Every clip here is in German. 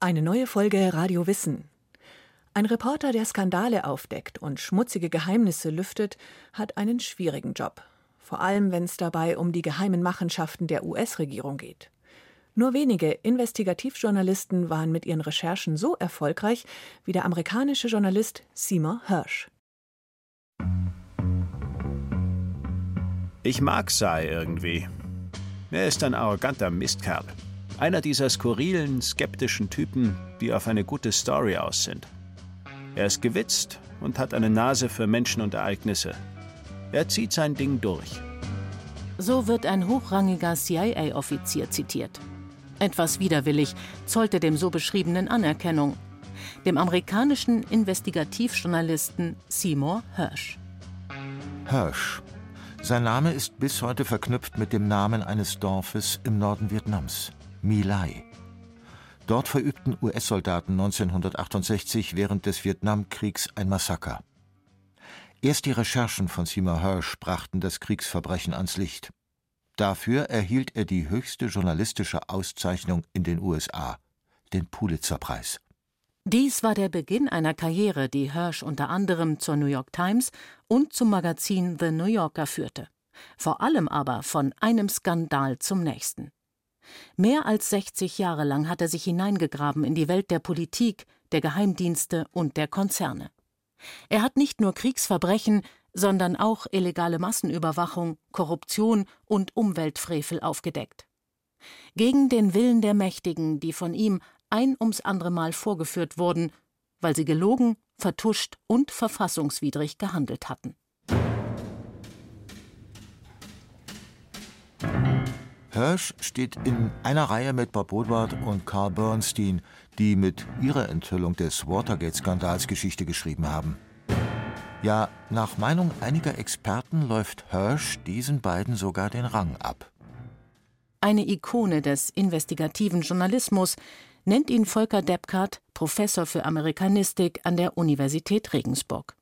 Eine neue Folge Radio Wissen. Ein Reporter, der Skandale aufdeckt und schmutzige Geheimnisse lüftet, hat einen schwierigen Job. Vor allem, wenn es dabei um die geheimen Machenschaften der US-Regierung geht. Nur wenige Investigativjournalisten waren mit ihren Recherchen so erfolgreich wie der amerikanische Journalist Seymour Hersh. Ich mag Sai irgendwie. Er ist ein arroganter Mistkerl. Einer dieser skurrilen, skeptischen Typen, die auf eine gute Story aus sind. Er ist gewitzt und hat eine Nase für Menschen und Ereignisse. Er zieht sein Ding durch. So wird ein hochrangiger CIA-Offizier zitiert. Etwas widerwillig zollte dem so beschriebenen Anerkennung. Dem amerikanischen Investigativjournalisten Seymour Hersh. Hersh. Sein Name ist bis heute verknüpft mit dem Namen eines Dorfes im Norden Vietnams. My Lai. Dort verübten US-Soldaten 1968 während des Vietnamkriegs ein Massaker. Erst die Recherchen von Seymour Hersh brachten das Kriegsverbrechen ans Licht. Dafür erhielt er die höchste journalistische Auszeichnung in den USA, den Pulitzerpreis. Dies war der Beginn einer Karriere, die Hersh unter anderem zur New York Times und zum Magazin The New Yorker führte. Vor allem aber von einem Skandal zum nächsten. Mehr als 60 Jahre lang hat er sich hineingegraben in die Welt der Politik, der Geheimdienste und der Konzerne. Er hat nicht nur Kriegsverbrechen, sondern auch illegale Massenüberwachung, Korruption und Umweltfrevel aufgedeckt. Gegen den Willen der Mächtigen, die von ihm ein ums andere Mal vorgeführt wurden, weil sie gelogen, vertuscht und verfassungswidrig gehandelt hatten. Hirsch steht in einer Reihe mit Bob Woodward und Carl Bernstein, die mit ihrer Enthüllung des Watergate-Skandals Geschichte geschrieben haben. Ja, nach Meinung einiger Experten läuft Hirsch diesen beiden sogar den Rang ab. Eine Ikone des investigativen Journalismus nennt ihn Volker Deppkart Professor für Amerikanistik an der Universität Regensburg.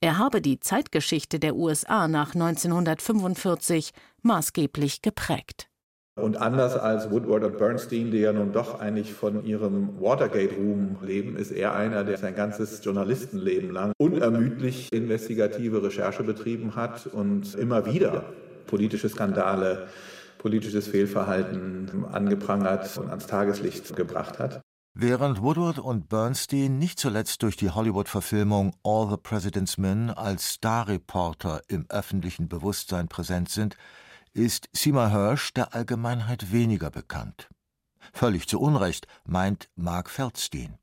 Er habe die Zeitgeschichte der USA nach 1945 maßgeblich geprägt. Und anders als Woodward und Bernstein, die ja nun doch eigentlich von ihrem Watergate-Ruhm leben, ist er einer, der sein ganzes Journalistenleben lang unermüdlich investigative Recherche betrieben hat und immer wieder politische Skandale, politisches Fehlverhalten angeprangert und ans Tageslicht gebracht hat. Während Woodward und Bernstein nicht zuletzt durch die Hollywood-Verfilmung All the President's Men als Starreporter im öffentlichen Bewusstsein präsent sind, ist Seymour Hersh der Allgemeinheit weniger bekannt. Völlig zu Unrecht, meint Mark Feldstein.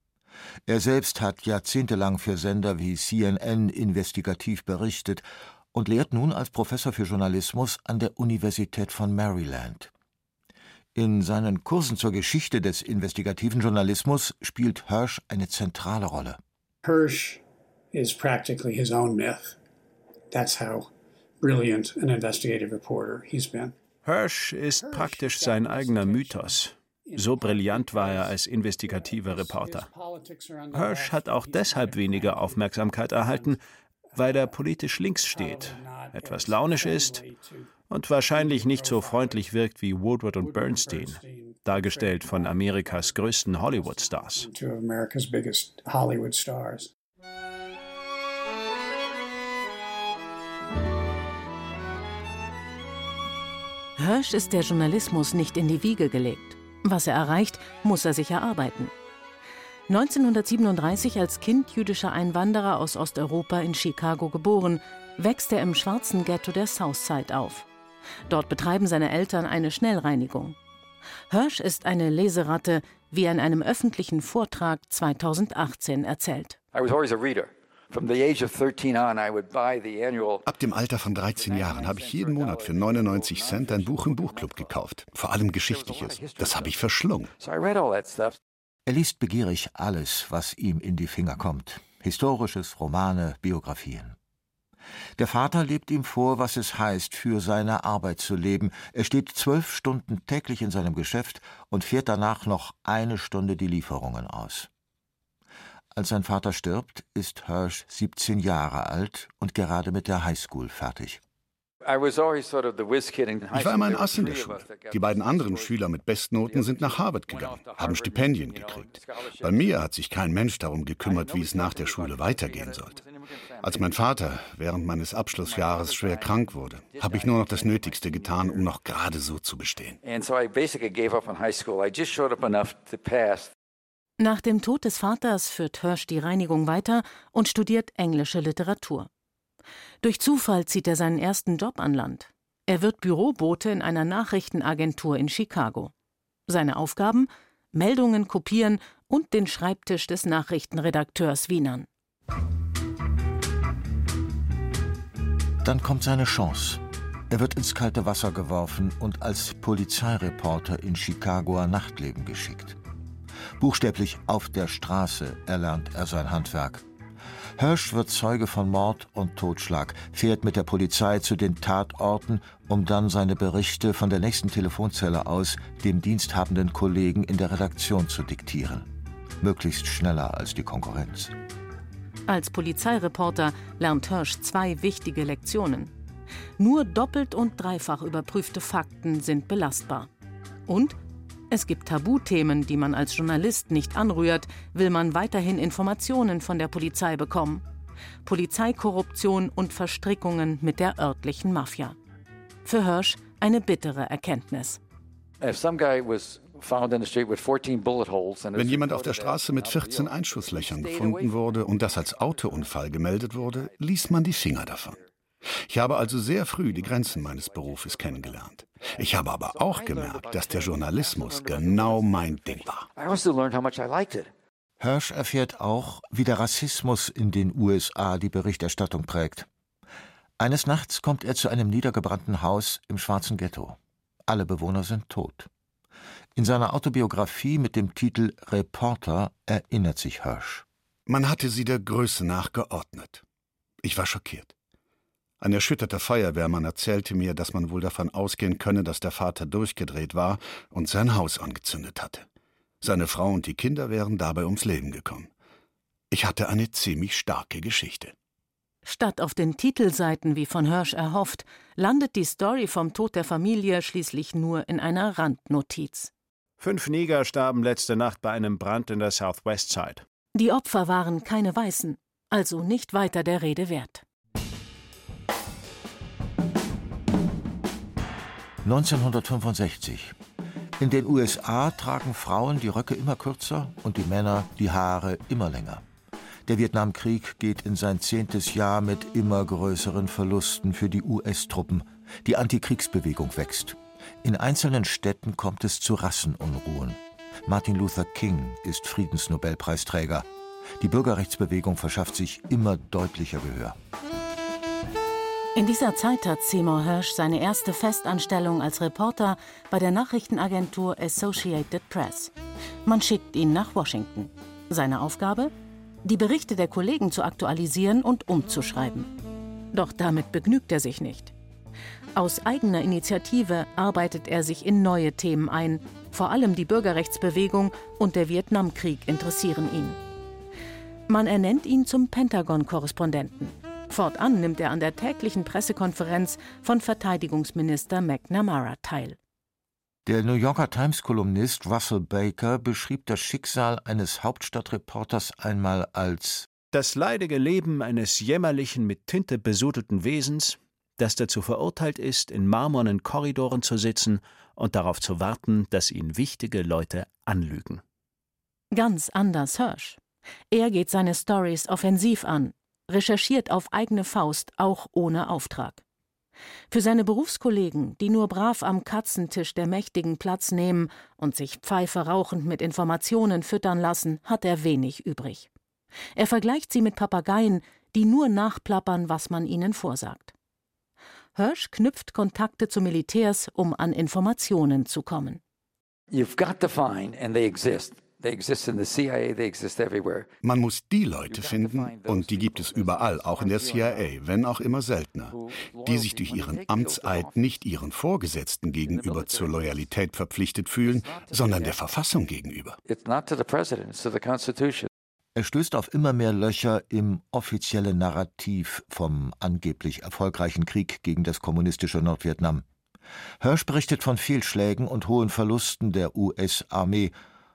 Er selbst hat jahrzehntelang für Sender wie CNN investigativ berichtet und lehrt nun als Professor für Journalismus an der Universität von Maryland. In seinen Kursen zur Geschichte des investigativen Journalismus spielt Hirsch eine zentrale Rolle. Hirsch is practically his own myth. That's how brilliant an investigative reporter he's been. Hirsch ist praktisch sein eigener Mythos. So brillant war er als investigativer Reporter. Hirsch hat auch deshalb weniger Aufmerksamkeit erhalten, weil er politisch links steht, etwas launisch ist und wahrscheinlich nicht so freundlich wirkt wie Woodward und Bernstein, dargestellt von Amerikas größten Hollywood-Stars. Hirsch ist der Journalismus nicht in die Wiege gelegt. Was er erreicht, muss er sich erarbeiten. 1937 als Kind jüdischer Einwanderer aus Osteuropa in Chicago geboren, wächst er im schwarzen Ghetto der Southside auf. Dort betreiben seine Eltern eine Schnellreinigung. Hirsch ist eine Leseratte, wie er in einem öffentlichen Vortrag 2018 erzählt. Ab dem Alter von 13 Jahren habe ich jeden Monat für 99 Cent ein Buch im Buchclub gekauft. Vor allem Geschichtliches. Das habe ich verschlungen. Er liest begierig alles, was ihm in die Finger kommt. Historisches, Romane, Biografien. Der Vater lebt ihm vor, was es heißt, für seine Arbeit zu leben. Er steht zwölf Stunden täglich in seinem Geschäft und fährt danach noch eine Stunde die Lieferungen aus. Als sein Vater stirbt, ist Hirsch 17 Jahre alt und gerade mit der Highschool fertig. Ich war immer ein Ass in der Schule. Die beiden anderen Schüler mit Bestnoten sind nach Harvard gegangen, haben Stipendien gekriegt. Bei mir hat sich kein Mensch darum gekümmert, wie es nach der Schule weitergehen sollte. Als mein Vater während meines Abschlussjahres schwer krank wurde, habe ich nur noch das Nötigste getan, um noch gerade so zu bestehen. Nach dem Tod des Vaters führt Hirsch die Reinigung weiter und studiert englische Literatur. Durch Zufall zieht er seinen ersten Job an Land. Er wird Bürobote in einer Nachrichtenagentur in Chicago. Seine Aufgaben? Meldungen kopieren und den Schreibtisch des Nachrichtenredakteurs wienern. Dann kommt seine Chance. Er wird ins kalte Wasser geworfen und als Polizeireporter in Chicagoer Nachtleben geschickt. Buchstäblich auf der Straße erlernt er sein Handwerk. Hirsch wird Zeuge von Mord und Totschlag, fährt mit der Polizei zu den Tatorten, um dann seine Berichte von der nächsten Telefonzelle aus dem diensthabenden Kollegen in der Redaktion zu diktieren. Möglichst schneller als die Konkurrenz. Als Polizeireporter lernt Hirsch zwei wichtige Lektionen. Nur doppelt und dreifach überprüfte Fakten sind belastbar. Und es gibt Tabuthemen, die man als Journalist nicht anrührt, will man weiterhin Informationen von der Polizei bekommen. Polizeikorruption und Verstrickungen mit der örtlichen Mafia. Für Hirsch eine bittere Erkenntnis. Wenn jemand auf der Straße mit 14 Einschusslöchern gefunden wurde und das als Autounfall gemeldet wurde, ließ man die Finger davon. Ich habe also sehr früh die Grenzen meines Berufes kennengelernt. Ich habe aber auch gemerkt, dass der Journalismus genau mein Ding war. Hirsch erfährt auch, wie der Rassismus in den USA die Berichterstattung prägt. Eines Nachts kommt er zu einem niedergebrannten Haus im schwarzen Ghetto. Alle Bewohner sind tot. In seiner Autobiografie mit dem Titel Reporter erinnert sich Hirsch. Man hatte sie der Größe nach geordnet. Ich war schockiert. Ein erschütterter Feuerwehrmann erzählte mir, dass man wohl davon ausgehen könne, dass der Vater durchgedreht war und sein Haus angezündet hatte. Seine Frau und die Kinder wären dabei ums Leben gekommen. Ich hatte eine ziemlich starke Geschichte. Statt auf den Titelseiten wie von Hirsch erhofft, landet die Story vom Tod der Familie schließlich nur in einer Randnotiz. Fünf Neger starben letzte Nacht bei einem Brand in der Southwest Side. Die Opfer waren keine Weißen, also nicht weiter der Rede wert. 1965. In den USA tragen Frauen die Röcke immer kürzer und die Männer die Haare immer länger. Der Vietnamkrieg geht in sein zehntes Jahr mit immer größeren Verlusten für die US-Truppen. Die Antikriegsbewegung wächst. In einzelnen Städten kommt es zu Rassenunruhen. Martin Luther King ist Friedensnobelpreisträger. Die Bürgerrechtsbewegung verschafft sich immer deutlicher Gehör. In dieser Zeit hat Seymour Hirsch seine erste Festanstellung als Reporter bei der Nachrichtenagentur Associated Press. Man schickt ihn nach Washington. Seine Aufgabe? Die Berichte der Kollegen zu aktualisieren und umzuschreiben. Doch damit begnügt er sich nicht. Aus eigener Initiative arbeitet er sich in neue Themen ein. Vor allem die Bürgerrechtsbewegung und der Vietnamkrieg interessieren ihn. Man ernennt ihn zum Pentagon-Korrespondenten. Fortan nimmt er an der täglichen Pressekonferenz von Verteidigungsminister McNamara teil. Der New Yorker Times-Kolumnist Russell Baker beschrieb das Schicksal eines Hauptstadtreporters einmal als das leidige Leben eines jämmerlichen, mit Tinte besudelten Wesens, das dazu verurteilt ist, in marmornen Korridoren zu sitzen und darauf zu warten, dass ihn wichtige Leute anlügen. Ganz anders Hirsch. Er geht seine Stories offensiv an, recherchiert auf eigene Faust, auch ohne Auftrag. Für seine Berufskollegen, die nur brav am Katzentisch der Mächtigen Platz nehmen und sich Pfeife rauchend mit Informationen füttern lassen, hat er wenig übrig. Er vergleicht sie mit Papageien, die nur nachplappern, was man ihnen vorsagt. Hirsch knüpft Kontakte zu Militärs, um an Informationen zu kommen. You've got to find, and they exist, man muss die Leute finden, und die gibt es überall, auch in der CIA, wenn auch immer seltener, die sich durch ihren Amtseid nicht ihren Vorgesetzten gegenüber zur Loyalität verpflichtet fühlen, sondern der Verfassung gegenüber. Er stößt auf immer mehr Löcher im offiziellen Narrativ vom angeblich erfolgreichen Krieg gegen das kommunistische Nordvietnam. Hirsch berichtet von Fehlschlägen und hohen Verlusten der US-Armee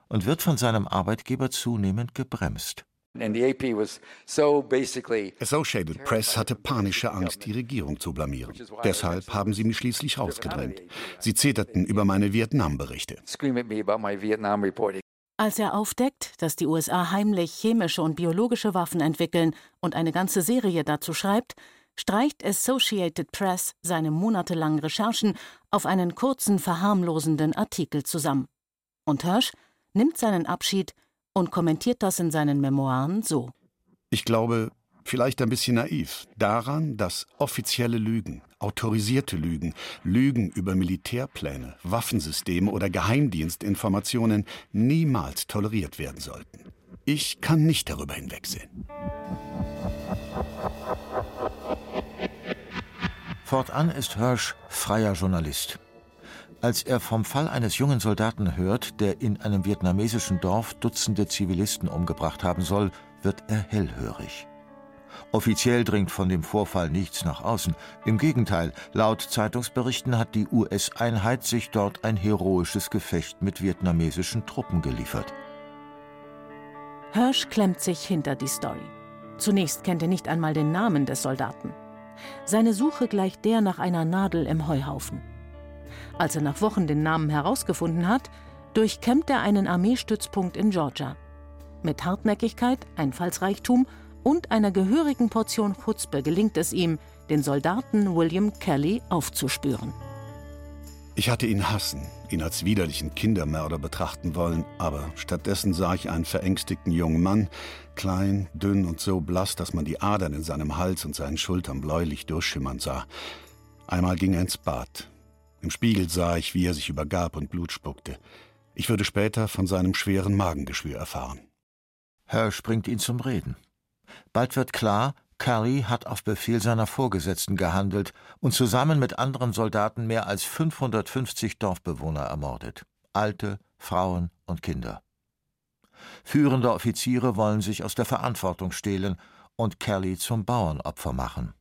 und wird von seinem Arbeitgeber zunehmend gebremst. Associated Press hatte panische Angst, die Regierung zu blamieren. Deshalb haben sie mich schließlich rausgedrängt. Sie zeterten über meine Vietnam-Berichte. Als er aufdeckt, dass die USA heimlich chemische und biologische Waffen entwickeln und eine ganze Serie dazu schreibt, streicht Associated Press seine monatelangen Recherchen auf einen kurzen, verharmlosenden Artikel zusammen. Und Hirsch nimmt seinen Abschied und kommentiert das in seinen Memoiren so. Ich glaube, vielleicht ein bisschen naiv, daran, dass offizielle Lügen, autorisierte Lügen, Lügen über Militärpläne, Waffensysteme oder Geheimdienstinformationen niemals toleriert werden sollten. Ich kann nicht darüber hinwegsehen. Fortan ist Hirsch freier Journalist. Als er vom Fall eines jungen Soldaten hört, der in einem vietnamesischen Dorf Dutzende Zivilisten umgebracht haben soll, wird er hellhörig. Offiziell dringt von dem Vorfall nichts nach außen. Im Gegenteil, laut Zeitungsberichten hat die US-Einheit sich dort ein heroisches Gefecht mit vietnamesischen Truppen geliefert. Hirsch klemmt sich hinter die Story. Zunächst kennt er nicht einmal den Namen des Soldaten. Seine Suche gleicht der nach einer Nadel im Heuhaufen. Als er nach Wochen den Namen herausgefunden hat, durchkämmt er einen Armeestützpunkt in Georgia. Mit Hartnäckigkeit, Einfallsreichtum und einer gehörigen Portion Chutzpe gelingt es ihm, den Soldaten William Kelly aufzuspüren. Ich hatte ihn hassen, ihn als widerlichen Kindermörder betrachten wollen, aber stattdessen sah ich einen verängstigten jungen Mann, klein, dünn und so blass, dass man die Adern in seinem Hals und seinen Schultern bläulich durchschimmern sah. Einmal ging er ins Bad, im Spiegel sah ich, wie er sich übergab und Blut spuckte. Ich würde später von seinem schweren Magengeschwür erfahren. Herr springt ihn zum Reden. Bald wird klar, Curry hat auf Befehl seiner Vorgesetzten gehandelt und zusammen mit anderen Soldaten mehr als 550 Dorfbewohner ermordet. Alte, Frauen und Kinder. Führende Offiziere wollen sich aus der Verantwortung stehlen und Kelly zum Bauernopfer machen.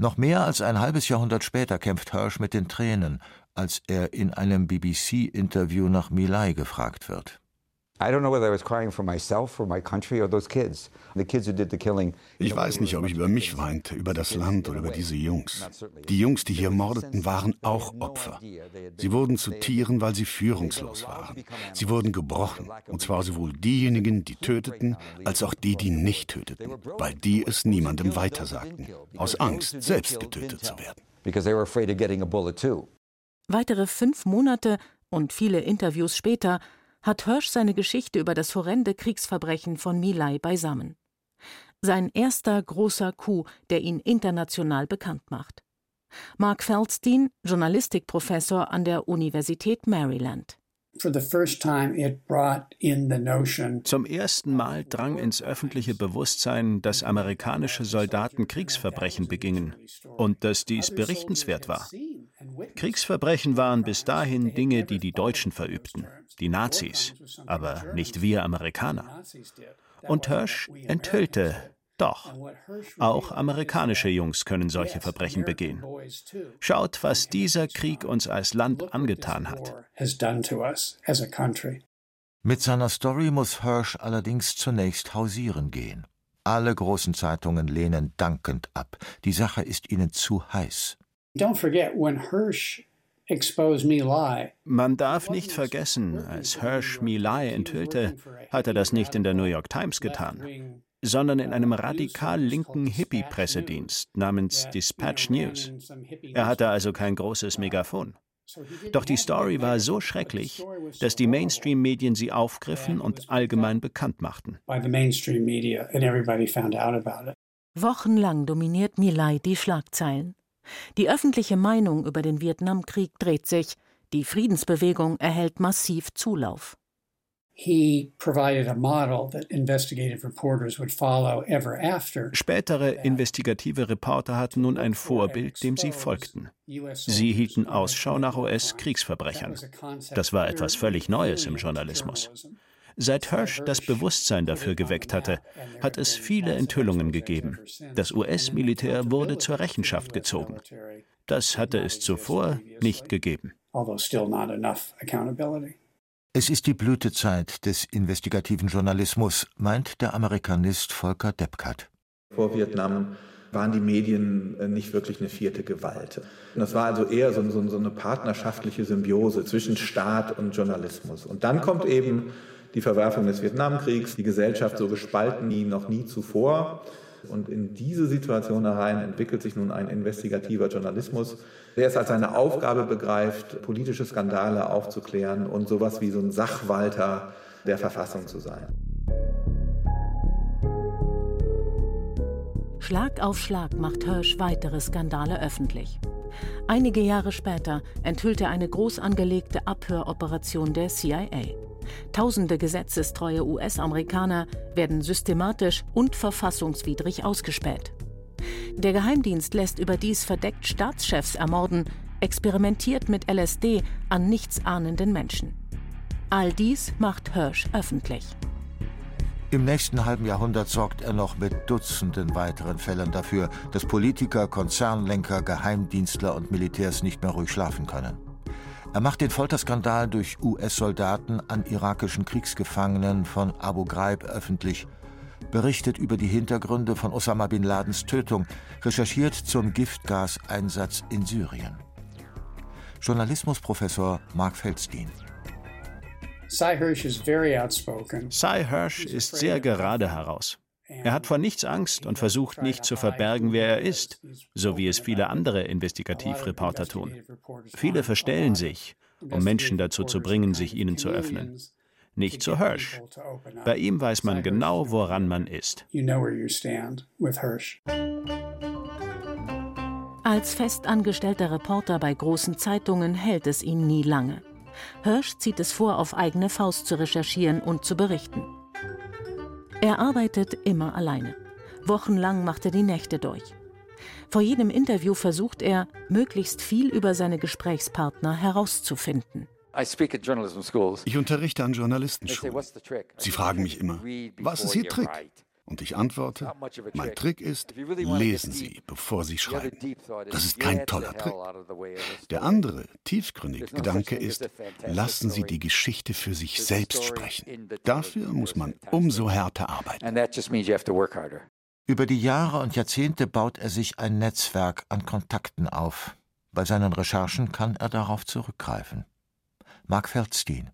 Noch mehr als ein halbes Jahrhundert später kämpft Hirsch mit den Tränen, als er in einem BBC-Interview nach Milai gefragt wird. Ich weiß nicht, ob ich über mich weinte, über das Land oder über diese Jungs. Die Jungs, die hier mordeten, waren auch Opfer. Sie wurden zu Tieren, weil sie führungslos waren. Sie wurden gebrochen, und zwar sowohl diejenigen, die töteten, als auch die, die nicht töteten, weil die es niemandem weitersagten, aus Angst, selbst getötet zu werden. Weitere fünf Monate und viele Interviews später hat Hirsch seine Geschichte über das horrende Kriegsverbrechen von Milai beisammen. Sein erster großer Coup, der ihn international bekannt macht. Mark Feldstein, Journalistikprofessor an der Universität Maryland. Zum ersten Mal drang ins öffentliche Bewusstsein, dass amerikanische Soldaten Kriegsverbrechen begingen und dass dies berichtenswert war. Kriegsverbrechen waren bis dahin Dinge, die die Deutschen verübten, die Nazis, aber nicht wir Amerikaner. Und Hirsch enthüllte, doch, auch amerikanische Jungs können solche Verbrechen begehen. Schaut, was dieser Krieg uns als Land angetan hat. Mit seiner Story muss Hirsch allerdings zunächst hausieren gehen. Alle großen Zeitungen lehnen dankend ab. Die Sache ist ihnen zu heiß. Man darf nicht vergessen, als Hirsch Milai enthüllte, hat er das nicht in der New York Times getan, sondern in einem radikal linken Hippie-Pressedienst namens Dispatch News. Er hatte also kein großes Megafon. Doch die Story war so schrecklich, dass die Mainstream-Medien sie aufgriffen und allgemein bekannt machten. Wochenlang dominiert Milai die Schlagzeilen. Die öffentliche Meinung über den Vietnamkrieg dreht sich, die Friedensbewegung erhält massiv Zulauf. Spätere investigative Reporter hatten nun ein Vorbild, dem sie folgten. Sie hielten Ausschau nach US-Kriegsverbrechern. Das war etwas völlig Neues im Journalismus. Seit Hirsch das Bewusstsein dafür geweckt hatte, hat es viele Enthüllungen gegeben. Das US-Militär wurde zur Rechenschaft gezogen. Das hatte es zuvor nicht gegeben. Es ist die Blütezeit des investigativen Journalismus, meint der Amerikanist Volker Deppkat. Vor Vietnam waren die Medien äh, nicht wirklich eine vierte Gewalt. Das war also eher so, so, so eine partnerschaftliche Symbiose zwischen Staat und Journalismus. Und dann kommt eben die Verwerfung des Vietnamkriegs, die Gesellschaft so gespalten wie noch nie zuvor. Und in diese Situation herein entwickelt sich nun ein investigativer Journalismus, der es als seine Aufgabe begreift, politische Skandale aufzuklären und sowas wie so ein Sachwalter der Verfassung zu sein. Schlag auf Schlag macht Hirsch weitere Skandale öffentlich. Einige Jahre später enthüllt er eine groß angelegte Abhöroperation der CIA. Tausende gesetzestreue US-Amerikaner werden systematisch und verfassungswidrig ausgespäht. Der Geheimdienst lässt überdies verdeckt Staatschefs ermorden, experimentiert mit LSD an nichtsahnenden Menschen. All dies macht Hirsch öffentlich. Im nächsten halben Jahrhundert sorgt er noch mit Dutzenden weiteren Fällen dafür, dass Politiker, Konzernlenker, Geheimdienstler und Militärs nicht mehr ruhig schlafen können. Er macht den Folterskandal durch US-Soldaten an irakischen Kriegsgefangenen von Abu Ghraib öffentlich, berichtet über die Hintergründe von Osama bin Ladens Tötung, recherchiert zum Giftgaseinsatz in Syrien. Journalismusprofessor Mark Feldstein. Cy Hirsch ist sehr gerade heraus. Er hat vor nichts Angst und versucht nicht zu verbergen, wer er ist, so wie es viele andere Investigativreporter tun. Viele verstellen sich, um Menschen dazu zu bringen, sich ihnen zu öffnen. Nicht zu Hirsch. Bei ihm weiß man genau, woran man ist. Als festangestellter Reporter bei großen Zeitungen hält es ihn nie lange. Hirsch zieht es vor, auf eigene Faust zu recherchieren und zu berichten. Er arbeitet immer alleine. Wochenlang macht er die Nächte durch. Vor jedem Interview versucht er, möglichst viel über seine Gesprächspartner herauszufinden. Ich unterrichte an Journalistenschulen. Sie fragen mich immer, was ist Ihr Trick? Und ich antworte, mein Trick ist, lesen Sie, bevor Sie schreiben. Das ist kein toller Trick. Der andere, tiefgründige Gedanke ist, lassen Sie die Geschichte für sich selbst sprechen. Dafür muss man umso härter arbeiten. Über die Jahre und Jahrzehnte baut er sich ein Netzwerk an Kontakten auf. Bei seinen Recherchen kann er darauf zurückgreifen. Mark Feldstein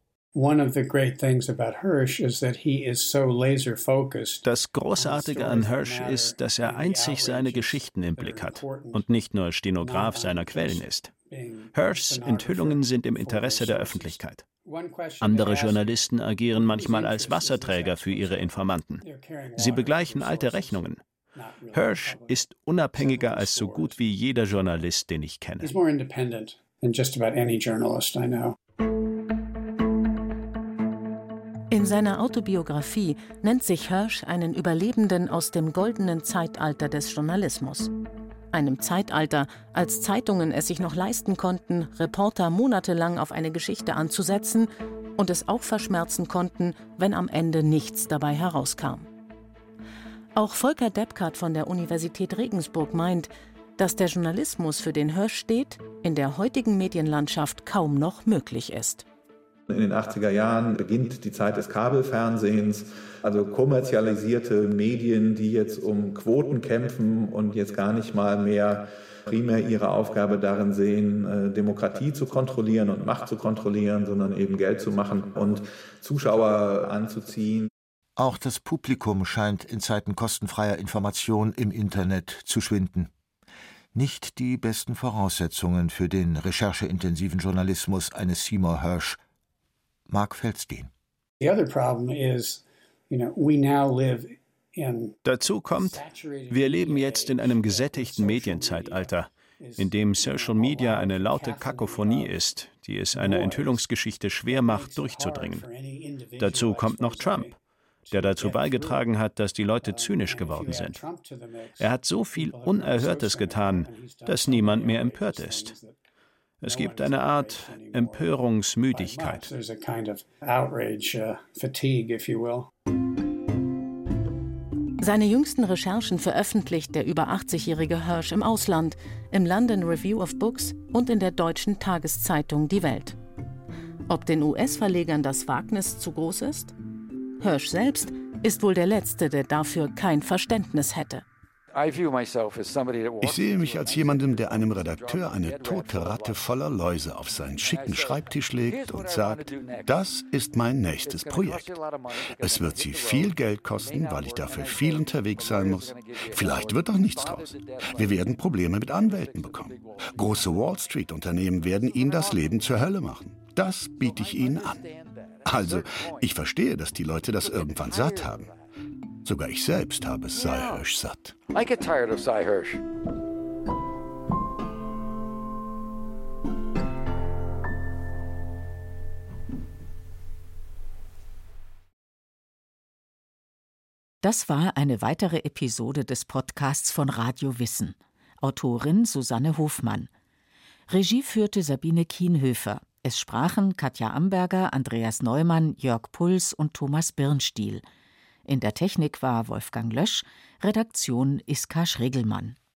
das Großartige an Hirsch ist, dass er einzig seine Geschichten im Blick hat und nicht nur Stenograf seiner Quellen ist. Hirschs Enthüllungen sind im Interesse der Öffentlichkeit. Andere Journalisten agieren manchmal als Wasserträger für ihre Informanten. Sie begleichen alte Rechnungen. Hirsch ist unabhängiger als so gut wie jeder Journalist, den ich kenne. In seiner Autobiografie nennt sich Hirsch einen Überlebenden aus dem goldenen Zeitalter des Journalismus. Einem Zeitalter, als Zeitungen es sich noch leisten konnten, Reporter monatelang auf eine Geschichte anzusetzen und es auch verschmerzen konnten, wenn am Ende nichts dabei herauskam. Auch Volker Deppkart von der Universität Regensburg meint, dass der Journalismus, für den Hirsch steht, in der heutigen Medienlandschaft kaum noch möglich ist. In den 80er Jahren beginnt die Zeit des Kabelfernsehens, also kommerzialisierte Medien, die jetzt um Quoten kämpfen und jetzt gar nicht mal mehr primär ihre Aufgabe darin sehen, äh, Demokratie zu kontrollieren und Macht zu kontrollieren, sondern eben Geld zu machen und Zuschauer anzuziehen. Auch das Publikum scheint in Zeiten kostenfreier Information im Internet zu schwinden. Nicht die besten Voraussetzungen für den rechercheintensiven Journalismus eines Seymour Hirsch Mark Feldstein. Dazu kommt, wir leben jetzt in einem gesättigten Medienzeitalter, in dem Social Media eine laute Kakophonie ist, die es einer Enthüllungsgeschichte schwer macht, durchzudringen. Dazu kommt noch Trump, der dazu beigetragen hat, dass die Leute zynisch geworden sind. Er hat so viel Unerhörtes getan, dass niemand mehr empört ist. Es gibt eine Art Empörungsmüdigkeit. Seine jüngsten Recherchen veröffentlicht der über 80-jährige Hirsch im Ausland, im London Review of Books und in der deutschen Tageszeitung Die Welt. Ob den US-Verlegern das Wagnis zu groß ist? Hirsch selbst ist wohl der Letzte, der dafür kein Verständnis hätte. Ich sehe mich als jemandem, der einem Redakteur eine tote Ratte voller Läuse auf seinen schicken Schreibtisch legt und sagt, das ist mein nächstes Projekt. Es wird Sie viel Geld kosten, weil ich dafür viel unterwegs sein muss. Vielleicht wird auch nichts draus. Wir werden Probleme mit Anwälten bekommen. Große Wall Street-Unternehmen werden Ihnen das Leben zur Hölle machen. Das biete ich Ihnen an. Also, ich verstehe, dass die Leute das irgendwann satt haben. Sogar ich selbst habe Cy Hirsch satt. I get tired of Cy Hirsch. Das war eine weitere Episode des Podcasts von Radio Wissen. Autorin Susanne Hofmann. Regie führte Sabine Kienhöfer. Es sprachen Katja Amberger, Andreas Neumann, Jörg Puls und Thomas Birnstiel. In der Technik war Wolfgang Lösch, Redaktion Iska Schregelmann.